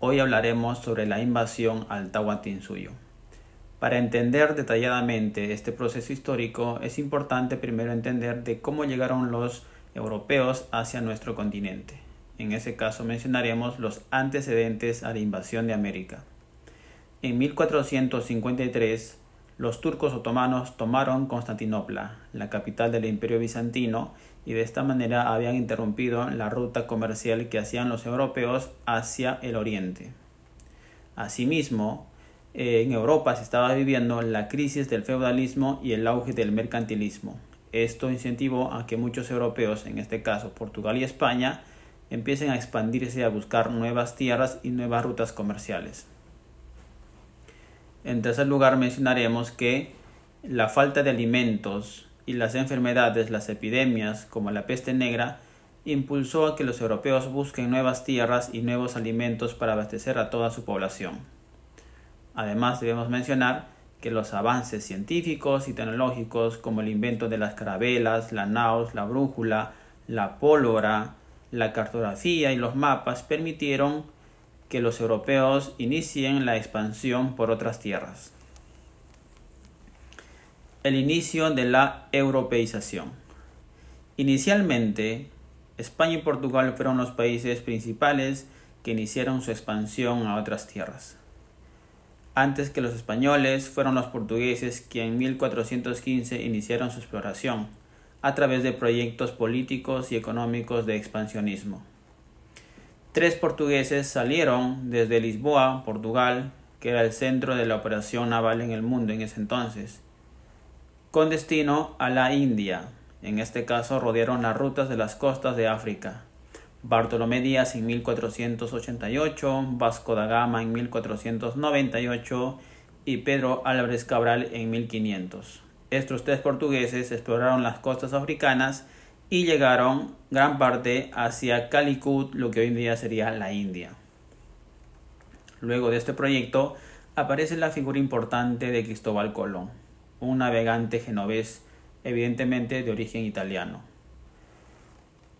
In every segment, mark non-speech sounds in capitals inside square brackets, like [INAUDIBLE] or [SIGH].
Hoy hablaremos sobre la invasión al Tahuantinsuyo. Para entender detalladamente este proceso histórico es importante primero entender de cómo llegaron los europeos hacia nuestro continente. En ese caso mencionaremos los antecedentes a la invasión de América. En 1453, los turcos otomanos tomaron Constantinopla, la capital del imperio bizantino, y de esta manera habían interrumpido la ruta comercial que hacían los europeos hacia el oriente. Asimismo, en Europa se estaba viviendo la crisis del feudalismo y el auge del mercantilismo. Esto incentivó a que muchos europeos, en este caso Portugal y España, empiecen a expandirse a buscar nuevas tierras y nuevas rutas comerciales. En tercer lugar mencionaremos que la falta de alimentos y las enfermedades, las epidemias como la peste negra, impulsó a que los europeos busquen nuevas tierras y nuevos alimentos para abastecer a toda su población. Además, debemos mencionar que los avances científicos y tecnológicos como el invento de las carabelas, la naos, la brújula, la pólvora, la cartografía y los mapas permitieron que los europeos inicien la expansión por otras tierras. El inicio de la europeización. Inicialmente, España y Portugal fueron los países principales que iniciaron su expansión a otras tierras. Antes que los españoles, fueron los portugueses quienes en 1415 iniciaron su exploración a través de proyectos políticos y económicos de expansionismo. Tres portugueses salieron desde Lisboa, Portugal, que era el centro de la operación naval en el mundo en ese entonces, con destino a la India. En este caso rodearon las rutas de las costas de África. Bartolomé Díaz en 1488, Vasco da Gama en 1498 y Pedro Álvarez Cabral en 1500. Estos tres portugueses exploraron las costas africanas y llegaron gran parte hacia Calicut, lo que hoy en día sería la India. Luego de este proyecto aparece la figura importante de Cristóbal Colón, un navegante genovés, evidentemente de origen italiano.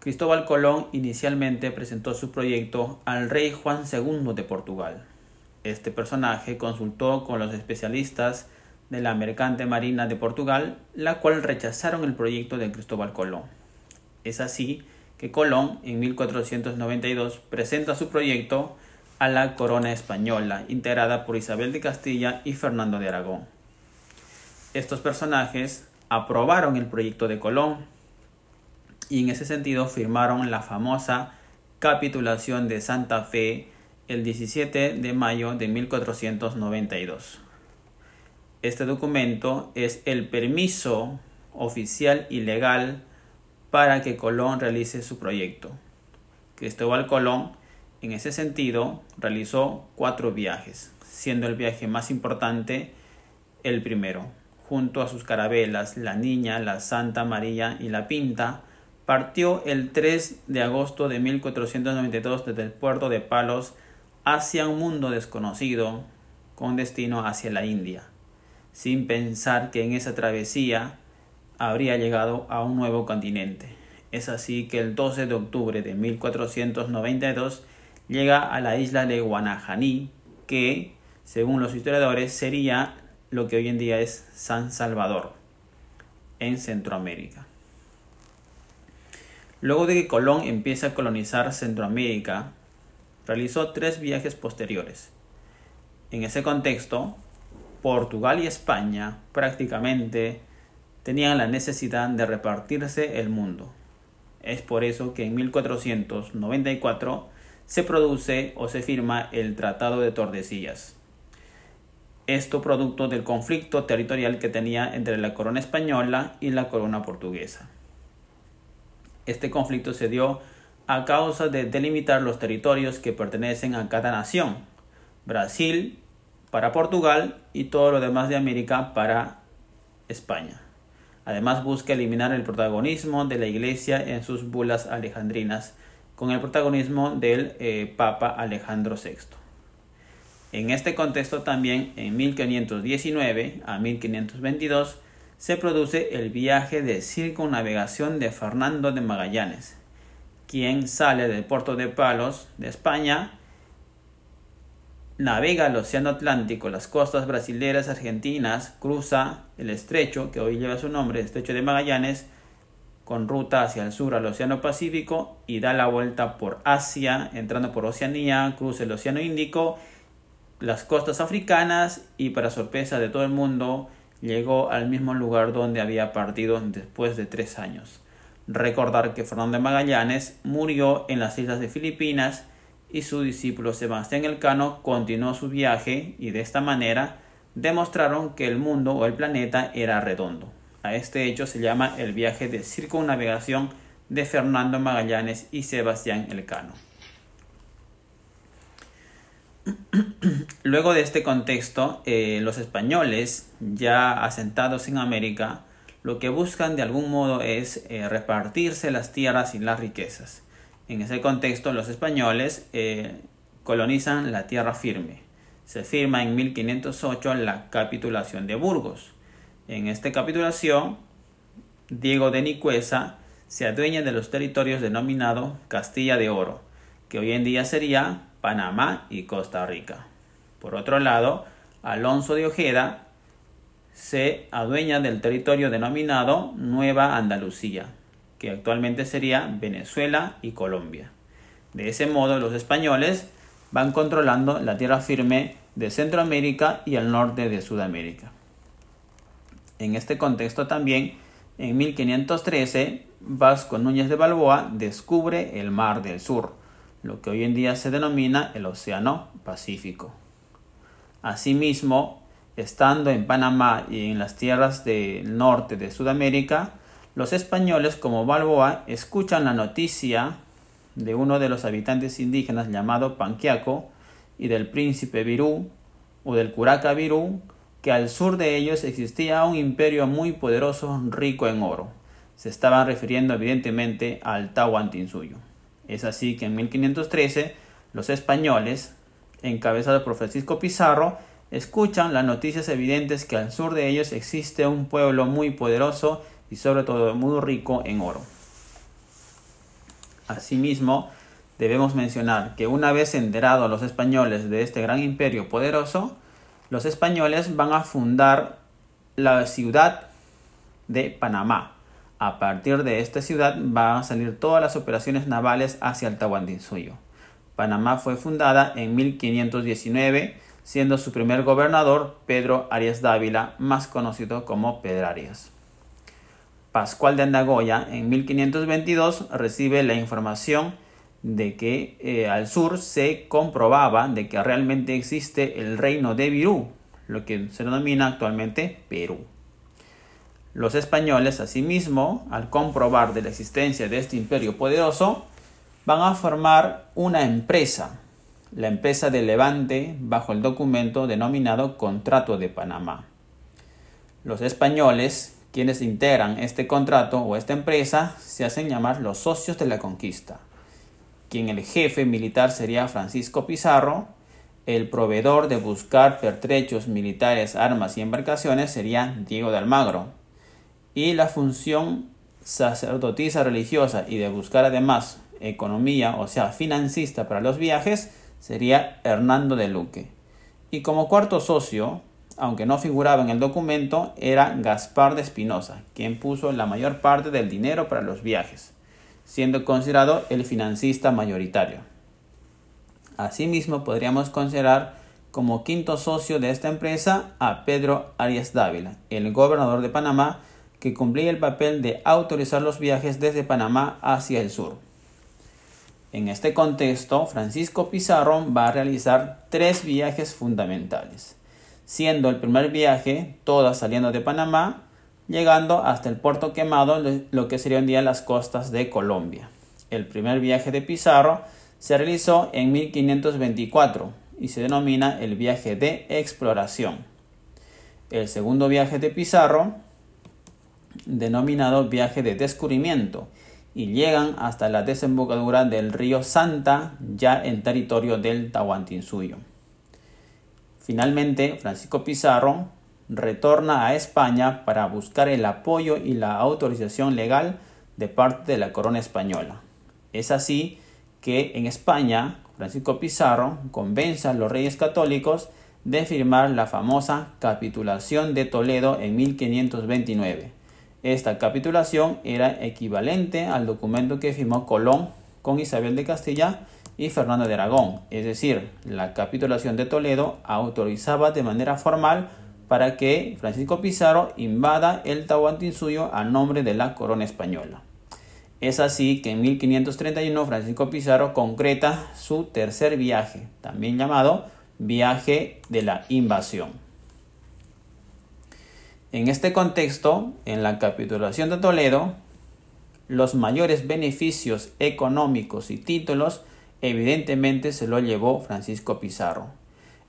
Cristóbal Colón inicialmente presentó su proyecto al rey Juan II de Portugal. Este personaje consultó con los especialistas de la Mercante Marina de Portugal, la cual rechazaron el proyecto de Cristóbal Colón. Es así que Colón en 1492 presenta su proyecto a la corona española, integrada por Isabel de Castilla y Fernando de Aragón. Estos personajes aprobaron el proyecto de Colón y en ese sentido firmaron la famosa capitulación de Santa Fe el 17 de mayo de 1492. Este documento es el permiso oficial y legal para que Colón realice su proyecto. Cristóbal Colón, en ese sentido, realizó cuatro viajes, siendo el viaje más importante el primero, junto a sus carabelas, la Niña, la Santa María y la Pinta, partió el 3 de agosto de 1492 desde el puerto de Palos hacia un mundo desconocido con destino hacia la India, sin pensar que en esa travesía habría llegado a un nuevo continente. Es así que el 12 de octubre de 1492 llega a la isla de Guanajaní, que, según los historiadores, sería lo que hoy en día es San Salvador, en Centroamérica. Luego de que Colón empieza a colonizar Centroamérica, realizó tres viajes posteriores. En ese contexto, Portugal y España prácticamente tenían la necesidad de repartirse el mundo. Es por eso que en 1494 se produce o se firma el Tratado de Tordesillas. Esto producto del conflicto territorial que tenía entre la corona española y la corona portuguesa. Este conflicto se dio a causa de delimitar los territorios que pertenecen a cada nación. Brasil para Portugal y todo lo demás de América para España. Además busca eliminar el protagonismo de la Iglesia en sus bulas alejandrinas con el protagonismo del eh, Papa Alejandro VI. En este contexto también en 1519 a 1522 se produce el viaje de circunnavegación de Fernando de Magallanes, quien sale del puerto de Palos de España navega el Océano Atlántico, las costas brasileras, argentinas, cruza el estrecho que hoy lleva su nombre, estrecho de Magallanes, con ruta hacia el sur al Océano Pacífico y da la vuelta por Asia, entrando por Oceanía, cruza el Océano Índico, las costas africanas y para sorpresa de todo el mundo llegó al mismo lugar donde había partido después de tres años. Recordar que Fernando Magallanes murió en las islas de Filipinas y su discípulo Sebastián Elcano continuó su viaje y de esta manera demostraron que el mundo o el planeta era redondo. A este hecho se llama el viaje de circunnavegación de Fernando Magallanes y Sebastián Elcano. [CLEARS THROAT] Luego de este contexto, eh, los españoles, ya asentados en América, lo que buscan de algún modo es eh, repartirse las tierras y las riquezas. En ese contexto, los españoles eh, colonizan la tierra firme. Se firma en 1508 la capitulación de Burgos. En esta capitulación, Diego de Nicuesa se adueña de los territorios denominados Castilla de Oro, que hoy en día sería Panamá y Costa Rica. Por otro lado, Alonso de Ojeda se adueña del territorio denominado Nueva Andalucía, que actualmente sería Venezuela y Colombia. De ese modo, los españoles van controlando la tierra firme de Centroamérica y el norte de Sudamérica. En este contexto también, en 1513, Vasco Núñez de Balboa descubre el Mar del Sur, lo que hoy en día se denomina el Océano Pacífico. Asimismo, estando en Panamá y en las tierras del norte de Sudamérica, los españoles como Balboa escuchan la noticia de uno de los habitantes indígenas llamado Panquiaco y del príncipe Virú o del curaca Virú que al sur de ellos existía un imperio muy poderoso rico en oro. Se estaban refiriendo evidentemente al Tahuantinsuyo. Es así que en 1513 los españoles, encabezados por Francisco Pizarro, escuchan las noticias evidentes que al sur de ellos existe un pueblo muy poderoso y sobre todo muy rico en oro. Asimismo, debemos mencionar que una vez enterados los españoles de este gran imperio poderoso, los españoles van a fundar la ciudad de Panamá. A partir de esta ciudad van a salir todas las operaciones navales hacia el Tahuantinsuyo. Panamá fue fundada en 1519, siendo su primer gobernador Pedro Arias Dávila, más conocido como Pedrarias. Pascual de Andagoya en 1522 recibe la información de que eh, al sur se comprobaba de que realmente existe el reino de Virú, lo que se denomina actualmente Perú. Los españoles, asimismo, al comprobar de la existencia de este imperio poderoso, van a formar una empresa, la empresa de Levante, bajo el documento denominado Contrato de Panamá. Los españoles, quienes integran este contrato o esta empresa, se hacen llamar los socios de la conquista quien el jefe militar sería Francisco Pizarro, el proveedor de buscar pertrechos militares, armas y embarcaciones sería Diego de Almagro, y la función sacerdotisa religiosa y de buscar además economía, o sea, financista para los viajes, sería Hernando de Luque. Y como cuarto socio, aunque no figuraba en el documento, era Gaspar de Espinosa, quien puso la mayor parte del dinero para los viajes siendo considerado el financista mayoritario. Asimismo, podríamos considerar como quinto socio de esta empresa a Pedro Arias Dávila, el gobernador de Panamá, que cumplía el papel de autorizar los viajes desde Panamá hacia el sur. En este contexto, Francisco Pizarro va a realizar tres viajes fundamentales, siendo el primer viaje, todas saliendo de Panamá, llegando hasta el puerto quemado, lo que serían día las costas de Colombia. El primer viaje de Pizarro se realizó en 1524 y se denomina el viaje de exploración. El segundo viaje de Pizarro, denominado viaje de descubrimiento, y llegan hasta la desembocadura del río Santa, ya en territorio del Tahuantinsuyo. Finalmente, Francisco Pizarro retorna a España para buscar el apoyo y la autorización legal de parte de la corona española. Es así que en España Francisco Pizarro convence a los reyes católicos de firmar la famosa capitulación de Toledo en 1529. Esta capitulación era equivalente al documento que firmó Colón con Isabel de Castilla y Fernando de Aragón, es decir, la capitulación de Toledo autorizaba de manera formal para que Francisco Pizarro invada el Tahuantinsuyo a nombre de la corona española. Es así que en 1531 Francisco Pizarro concreta su tercer viaje, también llamado viaje de la invasión. En este contexto, en la capitulación de Toledo, los mayores beneficios económicos y títulos evidentemente se lo llevó Francisco Pizarro.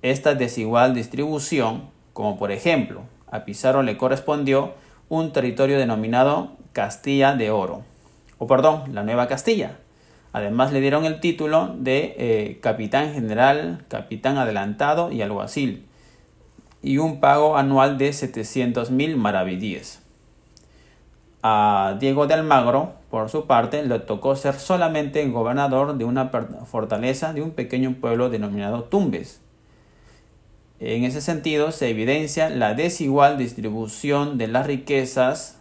Esta desigual distribución, como por ejemplo, a Pizarro le correspondió un territorio denominado Castilla de Oro, o perdón, la Nueva Castilla, Además le dieron el título de eh, capitán general, capitán adelantado y alguacil, y un pago anual de 700 mil maravedíes. A Diego de Almagro, por su parte, le tocó ser solamente gobernador de una fortaleza de un pequeño pueblo denominado Tumbes. En ese sentido, se evidencia la desigual distribución de las riquezas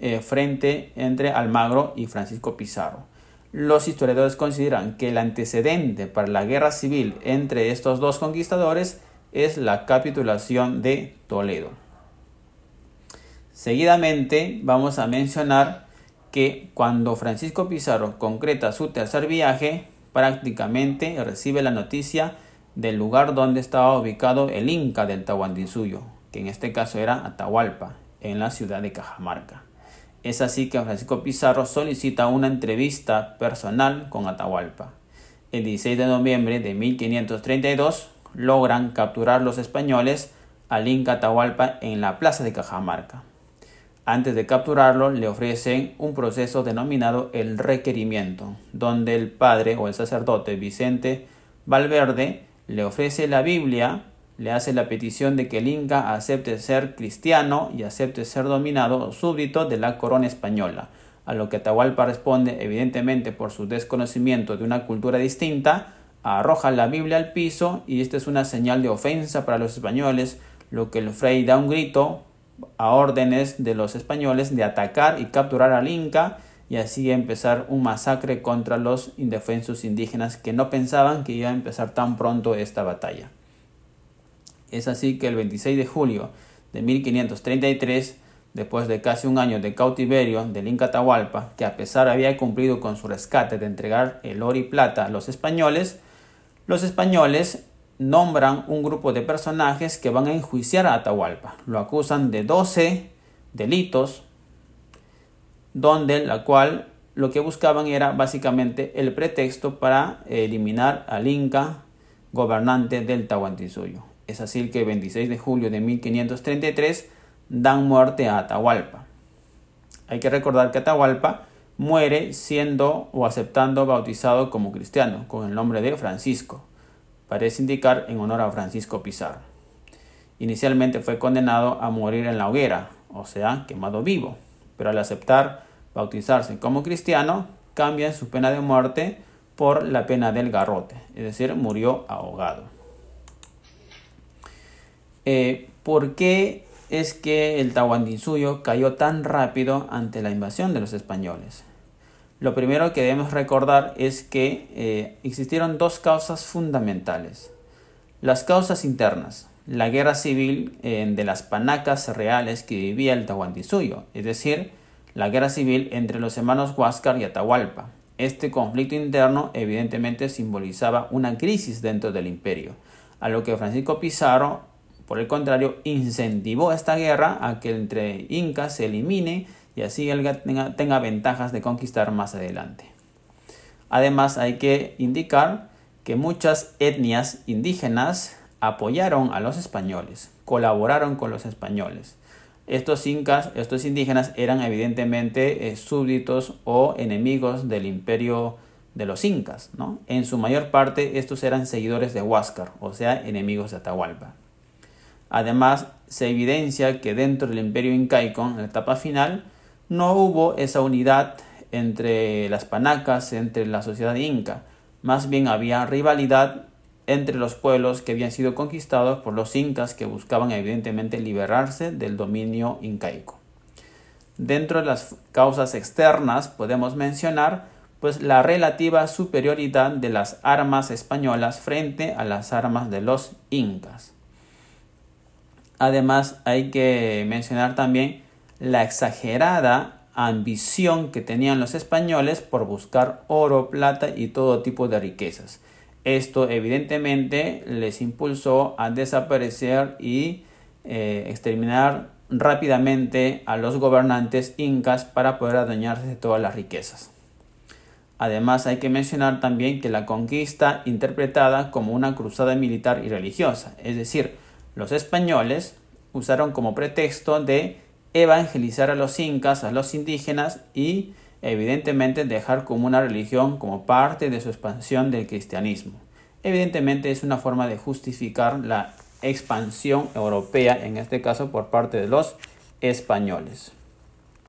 eh, frente entre Almagro y Francisco Pizarro. Los historiadores consideran que el antecedente para la guerra civil entre estos dos conquistadores es la capitulación de Toledo. Seguidamente vamos a mencionar que cuando Francisco Pizarro concreta su tercer viaje, prácticamente recibe la noticia del lugar donde estaba ubicado el Inca del Tahuantinsuyo, que en este caso era Atahualpa, en la ciudad de Cajamarca. Es así que Francisco Pizarro solicita una entrevista personal con Atahualpa. El 16 de noviembre de 1532 logran capturar los españoles al Inca Atahualpa en la plaza de Cajamarca. Antes de capturarlo le ofrecen un proceso denominado el requerimiento, donde el padre o el sacerdote Vicente Valverde le ofrece la Biblia le hace la petición de que el Inca acepte ser cristiano y acepte ser dominado súbdito de la corona española, a lo que Atahualpa responde, evidentemente por su desconocimiento de una cultura distinta, arroja la Biblia al piso y esta es una señal de ofensa para los españoles, lo que el Frey da un grito a órdenes de los españoles de atacar y capturar al Inca y así empezar un masacre contra los indefensos indígenas que no pensaban que iba a empezar tan pronto esta batalla. Es así que el 26 de julio de 1533, después de casi un año de cautiverio del Inca Atahualpa, que a pesar había cumplido con su rescate de entregar el oro y plata a los españoles, los españoles nombran un grupo de personajes que van a enjuiciar a Atahualpa. Lo acusan de 12 delitos, donde la cual lo que buscaban era básicamente el pretexto para eliminar al Inca gobernante del Tahuantinsuyo. Es así que el 26 de julio de 1533 dan muerte a Atahualpa. Hay que recordar que Atahualpa muere siendo o aceptando bautizado como cristiano con el nombre de Francisco. Parece indicar en honor a Francisco Pizarro. Inicialmente fue condenado a morir en la hoguera, o sea, quemado vivo, pero al aceptar bautizarse como cristiano, cambia su pena de muerte por la pena del garrote, es decir, murió ahogado. Eh, ¿Por qué es que el Tahuantinsuyo cayó tan rápido ante la invasión de los españoles? Lo primero que debemos recordar es que eh, existieron dos causas fundamentales. Las causas internas, la guerra civil eh, de las panacas reales que vivía el Tahuantinsuyo, es decir, la guerra civil entre los hermanos Huáscar y Atahualpa. Este conflicto interno evidentemente simbolizaba una crisis dentro del imperio, a lo que Francisco Pizarro por el contrario, incentivó esta guerra a que entre incas se elimine y así él tenga, ventajas de conquistar más adelante. Además, hay que indicar que muchas etnias indígenas apoyaron a los españoles, colaboraron con los españoles. Estos incas, estos indígenas eran evidentemente eh, súbditos o enemigos del imperio de los incas, ¿no? En su mayor parte estos eran seguidores de Huáscar, o sea, enemigos de Atahualpa. Además, se evidencia que dentro del imperio incaico, en la etapa final, no hubo esa unidad entre las panacas, entre la sociedad inca. más bien había rivalidad entre los pueblos que habían sido conquistados por los incas que buscaban evidentemente liberarse del dominio incaico. Dentro de las causas externas podemos mencionar pues la relativa superioridad de las armas españolas frente a las armas de los incas. Además hay que mencionar también la exagerada ambición que tenían los españoles por buscar oro, plata y todo tipo de riquezas. Esto evidentemente les impulsó a desaparecer y eh, exterminar rápidamente a los gobernantes incas para poder adueñarse de todas las riquezas. Además hay que mencionar también que la conquista interpretada como una cruzada militar y religiosa, es decir, los españoles usaron como pretexto de evangelizar a los incas, a los indígenas y evidentemente dejar como una religión como parte de su expansión del cristianismo. Evidentemente es una forma de justificar la expansión europea, en este caso por parte de los españoles.